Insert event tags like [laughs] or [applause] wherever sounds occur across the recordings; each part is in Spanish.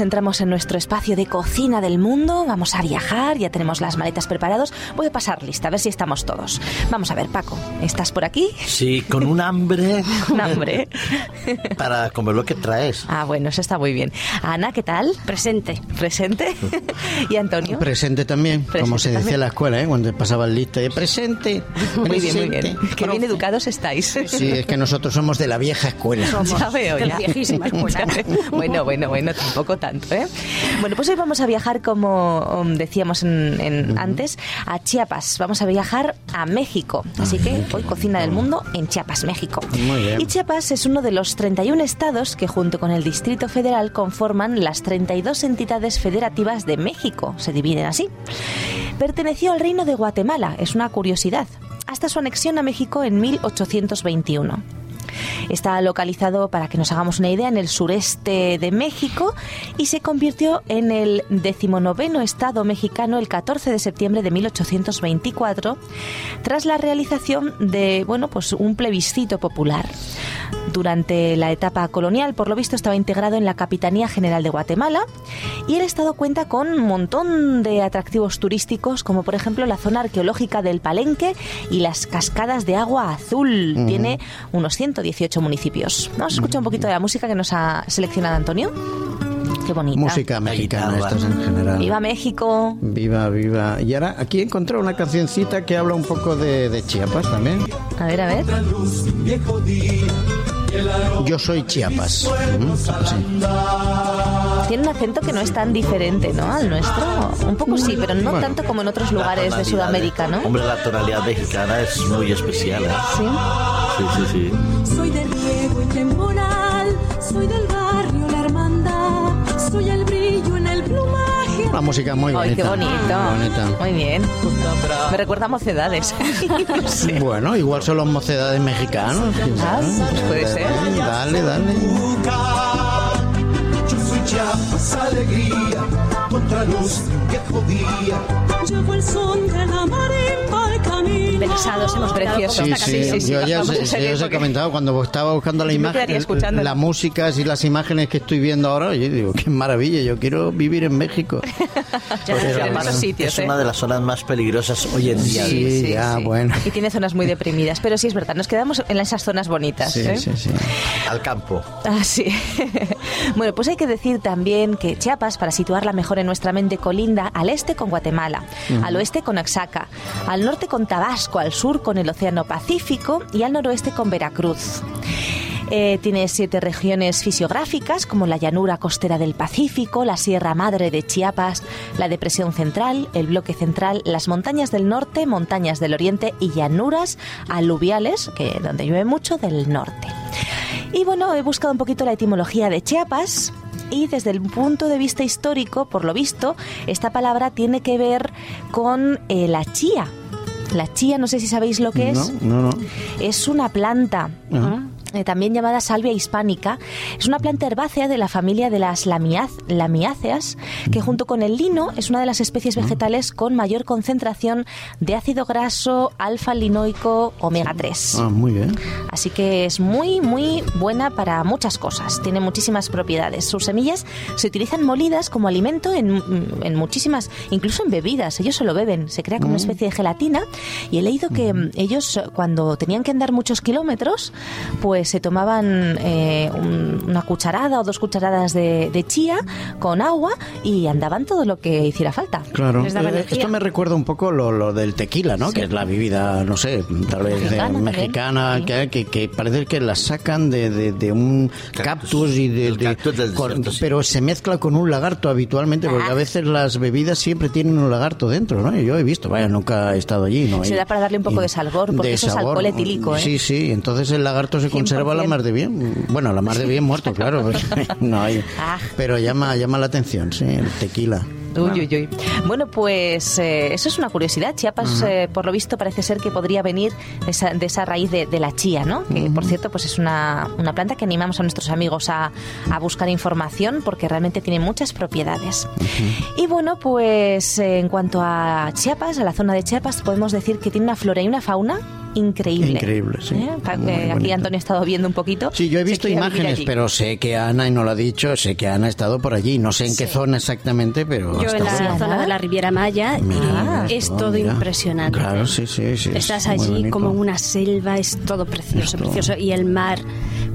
entramos en nuestro espacio de cocina del mundo. Vamos a viajar, ya tenemos las maletas preparados. Voy a pasar lista, a ver si estamos todos. Vamos a ver, Paco, ¿estás por aquí? Sí, con un hambre. [laughs] Un hambre. [laughs] Para comer lo que traes. Ah, bueno, eso está muy bien. Ana, ¿qué tal? Presente. ¿Presente? [laughs] ¿Y Antonio? Presente también, Presente como se decía también. en la escuela, ¿eh? cuando pasaban lista de presente. Muy bien, muy bien. Qué bien educados estáis. Sí, es que nosotros somos de la vieja escuela. Ya veo, de ya. la viejísima escuela. Bueno, bueno, bueno, tampoco tanto, ¿eh? Bueno, pues hoy vamos a viajar, como um, decíamos en- en- antes, a Chiapas. Vamos a viajar a México. Así que hoy Cocina del Mundo en Chiapas, México. Muy bien. Y Chiapas es uno de los 31 estados que junto con el Distrito Federal conforman las 32 entidades federativas de México. Se dividen así. Perteneció al Reino de Guatemala, es una curiosidad, hasta su anexión a México en 1821. Está localizado, para que nos hagamos una idea, en el sureste de México y se convirtió en el decimonoveno estado mexicano el 14 de septiembre de 1824 tras la realización de, bueno, pues un plebiscito popular. Durante la etapa colonial, por lo visto, estaba integrado en la Capitanía General de Guatemala y el estado cuenta con un montón de atractivos turísticos, como por ejemplo la zona arqueológica del Palenque y las cascadas de agua azul. Tiene unos 118 municipios. Vamos a escuchar un poquito de la música que nos ha seleccionado Antonio. Qué bonita. Música mexicana, estas en general. Viva México. Viva, viva. Y ahora aquí he encontrado una cancioncita que habla un poco de, de Chiapas también. A ver, a ver. Yo soy Chiapas. Sí. Tiene un acento que no es tan diferente, ¿no? Al nuestro. Un poco sí, pero no Bueno. tanto como en otros lugares de Sudamérica, ¿no? Hombre, la tonalidad mexicana es muy especial. ¿eh? Sí. Sí, sí, sí. Soy de temporal, soy del barrio La Hermandad, soy el brillo en el plumaje. Una música muy bonita. Ay, qué bonito. Muy bonita. Muy bien. Me recuerda a mocedades. [laughs] Sí. Bueno, igual son los mocedades mexicanos. Ah, pues puede ser. Dale, dale. Yo soy Chiapas, alegría, contra luz de un viejo día. Llevo el son de la marimba Pensados hemos Precioso. Sí, Esta sí, sí, sí, yo ya serio, yo os he porque- comentado cuando estaba buscando la imagen, las músicas y las imágenes que estoy viendo ahora, yo digo, qué maravilla, yo quiero vivir en México. [laughs] Ya en además esos sitios, es ¿eh? una de las zonas más peligrosas hoy en día. Sí, ya, bueno. Y tiene zonas muy deprimidas. Pero sí es verdad, nos quedamos en esas zonas bonitas. Sí, ¿eh? sí, sí. Al campo. Ah, sí. [laughs] bueno, pues hay que decir también que Chiapas, para situarla mejor en nuestra mente, colinda al este con Guatemala, al oeste con Oaxaca, al norte con Tabasco, al sur con el Océano Pacífico y al noroeste con Veracruz. Eh, tiene siete regiones fisiográficas como la llanura costera del Pacífico, la Sierra Madre de Chiapas, la Depresión Central, el Bloque Central, las montañas del norte, montañas del oriente y llanuras aluviales, que donde llueve mucho, del norte. Y bueno, he buscado un poquito la etimología de Chiapas. Y desde el punto de vista histórico, por lo visto, esta palabra tiene que ver con eh, la chía. La chía, no sé si sabéis lo que es. No, no, no. Es una planta. Ajá. eh, también llamada salvia hispánica, es una planta herbácea de la familia de las lamiáceas, que junto con el lino es una de las especies vegetales con mayor concentración de ácido graso, alfa-linoico, omega 3. Ah, muy bien. Así que es muy, muy buena para muchas cosas. Tiene muchísimas propiedades. Sus semillas se utilizan molidas como alimento en, en muchísimas, incluso en bebidas. Ellos se lo beben. Se crea como una especie de gelatina. Y he leído que mm, ellos, eh, cuando tenían que andar muchos kilómetros, pues se tomaban eh, un- una cucharada o dos cucharadas de, de chía con agua y andaban todo lo que hiciera falta. Claro. Eh, esto me recuerda un poco lo, lo del tequila, ¿no? Que es la bebida, no sé, tal vez Mexicana eh, mexicana, Sí. que, que, que parece que la sacan de, de, de un Cactus. cactus y de, El de- cactus del con- desierto, sí. pero se mezcla con un lagarto habitualmente, porque a veces las bebidas siempre tienen un lagarto dentro, ¿no? Y Yo he visto, vaya, nunca he estado allí, ¿no? Será Y- para darle un poco y- de sabor, porque eso es alcohol etílico, ¿eh? Sí, sí, entonces el lagarto se conserva la 100%. más de bien. Bueno, la más de bien muerto, claro. [laughs] [laughs] no hay. Ah. Pero llama, llama la atención, sí, el tequila. Uy, uy, uy. Bueno, pues eh, eso es una curiosidad. Chiapas, eh, por lo visto, parece ser que podría venir de esa, de esa raíz de, de la chía, ¿no? Que, por cierto, pues es una, una planta que animamos a nuestros amigos a, a buscar información porque realmente tiene muchas propiedades. Y bueno, pues eh, en cuanto a Chiapas, a la zona de Chiapas, podemos decir que tiene una flora y una fauna increíble. Increíble, sí. ¿Eh? Muy aquí bonito. Antonio ha estado viendo un poquito. Sí, yo he visto imágenes, pero sé que Ana, y no lo ha dicho, sé que Ana ha estado por allí. No sé en qué zona exactamente, pero Yo en la zona de la Riviera Maya y Mira, es todo mira. impresionante. Claro, sí, sí, sí. es Estás muy allí como en una selva, es todo precioso, Esto- precioso. Y el mar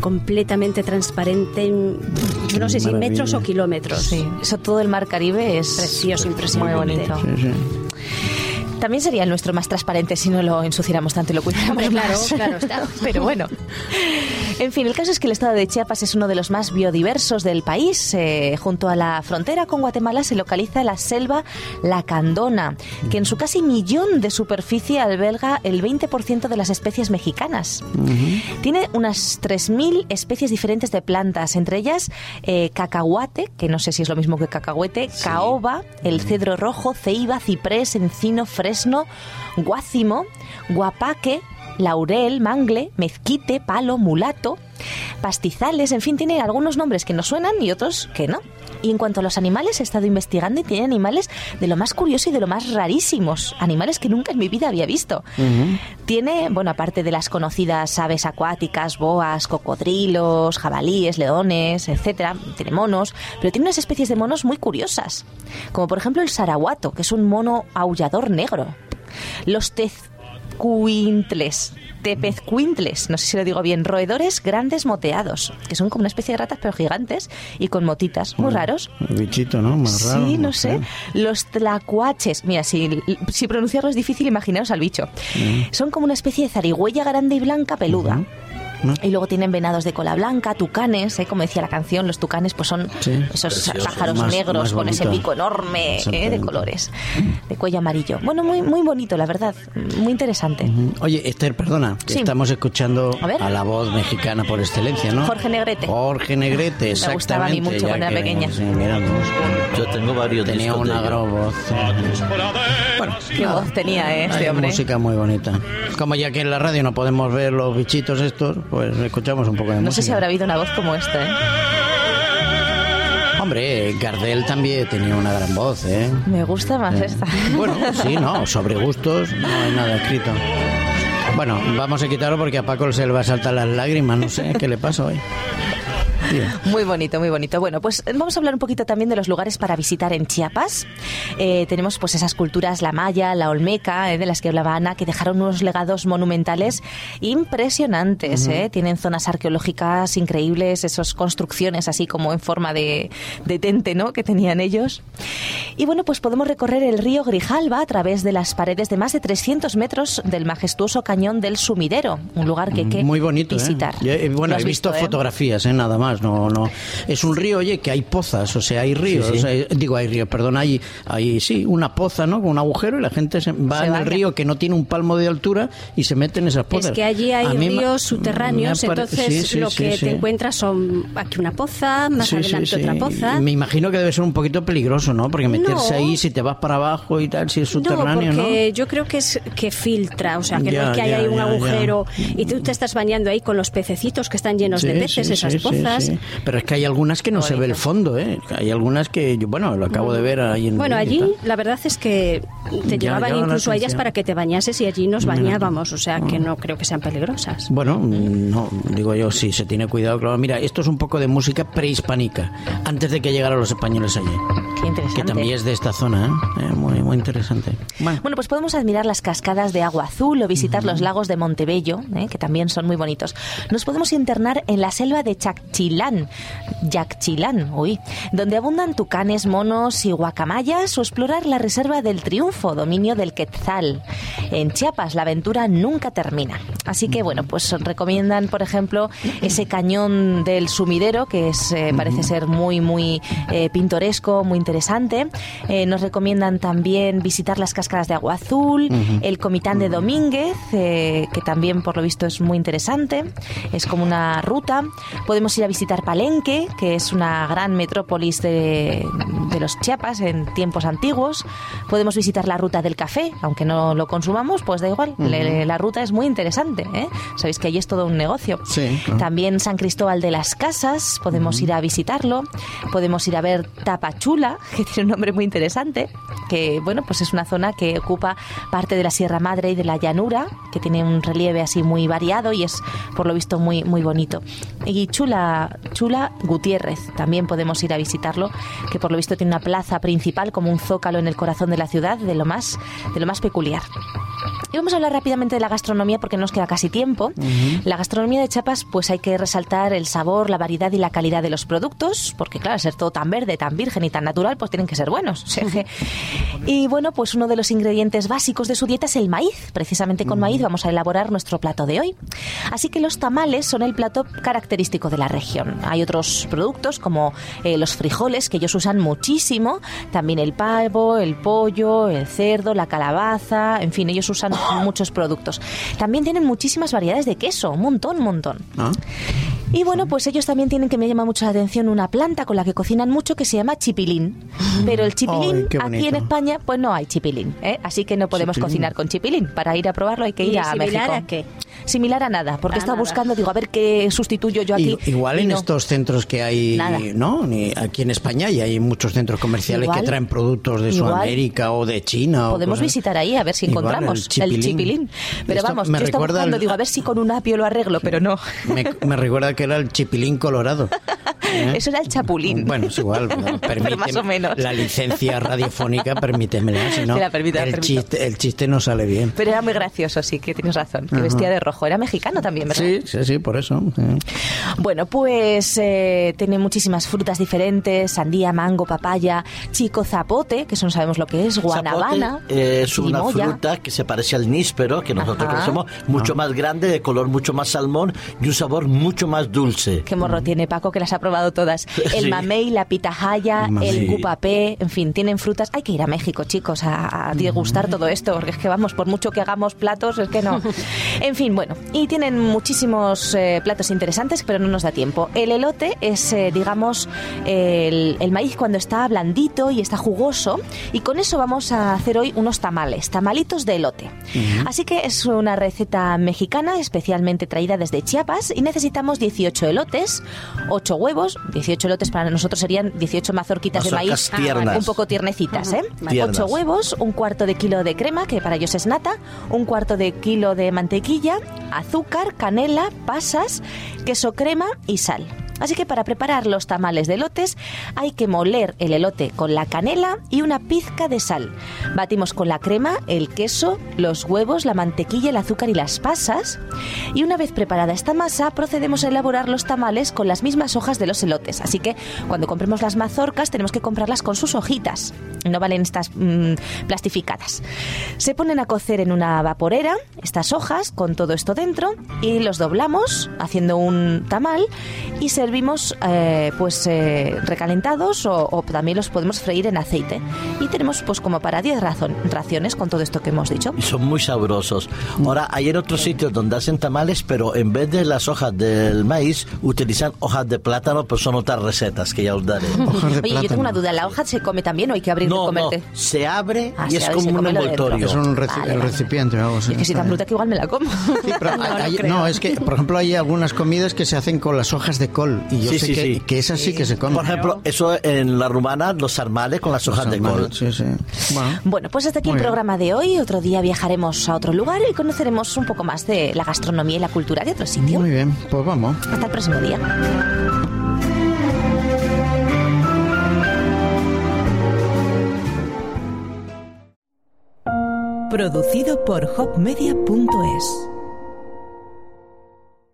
completamente transparente, en, yo no sé si metros o kilómetros. Sí, eso todo el mar Caribe es Precioso, muy impresionante. bonito. Sí, sí. También sería el nuestro más transparente si no lo ensuciéramos tanto y lo cuidáramos claro, más. claro, está. [laughs] Pero bueno. En fin, el caso es que el estado de Chiapas es uno de los más biodiversos del país. Eh, junto a la frontera con Guatemala se localiza la selva Lacandona, que en su casi millón de superficie alberga el 20% de las especies mexicanas. Tiene unas 3.000 especies diferentes de plantas, entre ellas eh, cacahuate, que no sé si es lo mismo que cacahuete, caoba, el cedro rojo, ceiba, ciprés, encino, fresno, guácimo, guapaque, laurel, mangle, mezquite, palo, mulato, pastizales, en fin, tiene algunos nombres que nos suenan y otros que no. Y en cuanto a los animales, he estado investigando y tiene animales de lo más curioso y de lo más rarísimos, animales que nunca en mi vida había visto. Tiene, bueno, aparte de las conocidas aves acuáticas, boas, cocodrilos, jabalíes, leones, etcétera, tiene monos, pero tiene unas especies de monos muy curiosas, como por ejemplo el sarahuato, que es un mono aullador negro. Los tezcuintles, tepezcuintles, no sé si lo digo bien, roedores grandes moteados, que son como una especie de ratas pero gigantes y con motitas, muy raros. Bichito, ¿no? Más raro. Sí, no sé. Los tlacuaches. Mira, si, si pronunciarlo es difícil, imaginaos al bicho. Son como una especie de zarigüeya grande y blanca peluda. ¿No? Y luego tienen venados de cola blanca, tucanes, ¿eh? como decía la canción, los tucanes pues son Sí. esos Precioso. pájaros Más- negros más con ese pico enorme ¿eh? de colores, de cuello amarillo. Bueno, muy, muy bonito, la verdad, muy interesante. Oye, Esther, perdona, Sí. estamos escuchando A a, la voz mexicana por excelencia, ¿no? Jorge Negrete. Jorge Negrete, exactamente. gustaba a mí mucho cuando era que- pequeña. sí, Yo tengo varios tenía una gran voz. Bueno, Qué voz tenía ¿eh? este hay hombre. música muy bonita. Como ya que en la radio no podemos ver los bichitos estos, pues escuchamos un poco de No música. sé si habrá habido una voz como esta. ¿eh? Hombre, Gardel también tenía una gran voz, ¿eh? Me gusta más esta. Bueno, sí, no, sobre gustos no hay nada escrito. Bueno, vamos a quitarlo porque a Paco se le va a saltar las lágrimas, no sé qué le pasa hoy. Muy bonito, muy bonito. Bueno, pues vamos a hablar un poquito también de los lugares para visitar en Chiapas. Eh, tenemos pues esas culturas, la maya, la olmeca, eh, de las que hablaba Ana, que dejaron unos legados monumentales impresionantes. eh. Tienen zonas arqueológicas increíbles, esas construcciones así como en forma de, de tente, ¿no? Que tenían ellos. Y bueno, pues podemos recorrer el río Grijalba a través de las paredes de más de 300 metros del majestuoso cañón del Sumidero, un lugar que hay que Muy bonito, ¿eh? visitar. Yo, eh, bueno, he visto, ¿eh? fotografías, ¿eh? Nada más, no, no. Es un río, oye, que hay pozas, o sea, hay ríos, Sí, sí. o sea, eh, digo, hay ríos, perdón, hay, hay, sí, una poza, ¿no? Con un agujero y la gente se va Se en el río que no tiene un palmo de altura y se mete en esas pozas. Es que allí hay ríos subterráneos, entonces sí, sí, lo sí, que sí. te encuentras son aquí una poza, más adelante sí. otra poza. Me imagino que debe ser un poquito peligroso, ¿no? Porque meterse No. ahí, si te vas para abajo y tal, si es subterráneo, ¿no? porque yo creo que es que filtra, o sea, que no es que haya ya, ahí un ya, agujero y tú te estás bañando ahí con los pececitos que están llenos Sí, de peces, sí, esas sí, sí. Pero es que hay algunas que no se ve el fondo, ¿eh? Hay algunas que, yo, bueno, lo acabo de ver ahí en Bueno, allí la verdad es que te Ya, llevaban la incluso a ellas para que te bañases y allí nos bañábamos, o sea que no creo que sean peligrosas. Bueno, no, digo yo, sí, se tiene cuidado, claro. Mira, esto es un poco de música prehispánica, antes de que llegaran los españoles allí. Qué interesante. Que también es de esta zona, ¿eh? Eh, muy, muy interesante. Bueno, Bueno, pues podemos admirar las cascadas de agua azul o visitar los lagos de Montebello, ¿eh? que también son muy bonitos. Nos podemos internar en la selva de Chacchilán, Yaxchilán, uy, donde abundan tucanes, monos y guacamayas o explorar la reserva del Triunfo, dominio del Quetzal. En Chiapas la aventura nunca termina. Así que bueno, pues recomiendan, por ejemplo, ese cañón del sumidero, que es, eh, parece ser muy, muy eh, pintoresco, muy interesante. Eh, nos recomiendan también visitar las cascadas de agua azul, el Comitán de Domínguez, eh, que también por lo visto es muy interesante. Es como una ruta. Podemos ir a visitar visitar Palenque, que es una gran metrópolis de, de los Chiapas en tiempos antiguos. Podemos visitar la ruta del café, aunque no lo consumamos, pues da igual. Le- la ruta es muy interesante. ¿eh? Sabéis que allí es todo un negocio. Sí, claro. También San Cristóbal de las Casas, podemos ir a visitarlo. Podemos ir a ver Tapachula, [laughs] que tiene un nombre muy interesante, que bueno, pues es una zona que ocupa parte de la Sierra Madre y de la llanura, que tiene un relieve así muy variado y es por lo visto muy muy bonito. Y Chula Chula Gutiérrez, también podemos ir a visitarlo, que por lo visto tiene una plaza principal como un zócalo en el corazón de la ciudad, de lo más de lo más peculiar. Y vamos a hablar rápidamente de la gastronomía porque nos queda casi tiempo. La gastronomía de Chiapas, pues hay que resaltar el sabor, la variedad y la calidad de los productos, porque claro, al ser todo tan verde, tan virgen y tan natural, pues tienen que ser buenos. O sea que- y bueno, pues uno de los ingredientes básicos de su dieta es el maíz. Precisamente con maíz vamos a elaborar nuestro plato de hoy. Así que los tamales son el plato característico de la región. Hay otros productos como eh, los frijoles, que ellos usan muchísimo, también el pavo, el pollo, el cerdo, la calabaza, en fin, ellos usan muchos productos. También tienen muchísimas variedades de queso, un montón, un montón. Ah, Y bueno, pues ellos también tienen que me llama mucho la atención una planta con la que cocinan mucho que se llama chipilín. Pero el chipilín Ay, aquí en España pues no hay chipilín, ¿eh? así que no podemos Chipilín. cocinar con chipilín. Para ir a probarlo hay que ir ¿Y a similar México. a qué? Similar a nada, porque A estaba nada. buscando, digo, a ver qué sustituyo yo aquí. Igual y en no. estos centros que hay, Nada. ¿no? Ni aquí en España y hay muchos centros comerciales Igual. que traen productos de. Sudamérica o de China. Podemos visitar ahí a ver si Igual, encontramos el chipilín. Pero Esto vamos, me yo estaba buscando, al- digo, a ver si con un apio lo arreglo, pero no. Me, me recuerda que era el chipilín colorado. ¿eh? [laughs] Eso era el chapulín. Bueno, es igual. [laughs] más o menos. La licencia radiofónica, permítemela. Si no, [laughs] la permito, el, chiste, el chiste no sale bien. Pero era muy gracioso, sí, que tienes razón. Que Ajá. vestía de rojo. Era mexicano también, ¿verdad? Sí, sí, sí, por eso. ¿eh? Bueno, pues eh, tiene muchísimas frutas diferentes, sandía, mango, papaya, chico zapote, que eso no sabemos lo que es, guanabana, Zapote es una fruta que se parece al níspero, que nosotros conocemos, mucho más grande, de color mucho más salmón y un sabor mucho más dulce. Qué morro tiene Paco, que las ha probado todas. [laughs] El Sí. mamey, la pitahaya, Mamey. el cupapé, en fin, tienen frutas. Hay que ir a México, chicos, a, a degustar todo esto, porque es que vamos, por mucho que hagamos platos, es que no. [laughs] En fin, bueno, y tienen muchísimos eh, platos interesantes, pero no nos da tiempo. El elote es, eh, digamos, el, el maíz cuando está blandito y está jugoso, y con eso vamos a hacer hoy unos tamales, tamalitos de elote. Así que es una receta mexicana especialmente traída desde Chiapas y necesitamos 18 elotes, 8 huevos, 18 elotes para nosotros serían 18 mazorquitas de Mazorcas maíz tiernas. un poco tiernecitas, ¿eh? Tiernas. 8 huevos, un cuarto de kilo de crema, que para ellos es nata, un cuarto de kilo de mantequilla, azúcar, canela, pasas, queso crema y sal. Así que para preparar los tamales de elotes hay que moler el elote con la canela y una pizca de sal. Batimos con la crema, el queso, los huevos, la mantequilla, el azúcar y las pasas. Y una vez preparada esta masa, procedemos a elaborar los tamales con las mismas hojas de los elotes. Así que cuando compremos las mazorcas tenemos que comprarlas con sus hojitas. No valen estas mm, plastificadas. Se ponen a cocer en una vaporera estas hojas con todo esto dentro y los doblamos haciendo un tamal y servimos eh, pues eh, recalentados o, o también los podemos freír en aceite. Y tenemos pues como para 10 razon- raciones con todo esto que hemos dicho. Y son muy sabrosos. Ahora, hay en otros sitios donde hacen tamales, pero en vez de las hojas del maíz, utilizan hojas de plátano, pero son otras recetas que ya os daré. [laughs] Hojas de Oye, yo tengo plátano. una duda, ¿la hoja se come también o hay que abrirla y No, no, comerte? se abre Ah, y se es abre y como un envoltorio. Es un reci- Vale, el vale. recipiente así. Y es que si tan bruta que igual me la como. Sí, pero [laughs] No, hay- no no, es que, por ejemplo, hay algunas comidas que se hacen con las hojas de col. Y yo Sí, sé sí, que, sí. que esas sí que se comen. Por ejemplo, eso en la rumana, los sarmales con las hojas de col. Sí, sí. Bueno, Bueno, pues hasta aquí Muy el bien. programa de hoy. Otro día viajaremos a otro lugar y conoceremos un poco más de la gastronomía y la cultura de otro sitio. muy bien, pues vamos. Hasta el próximo día. Producido por hopmedia.es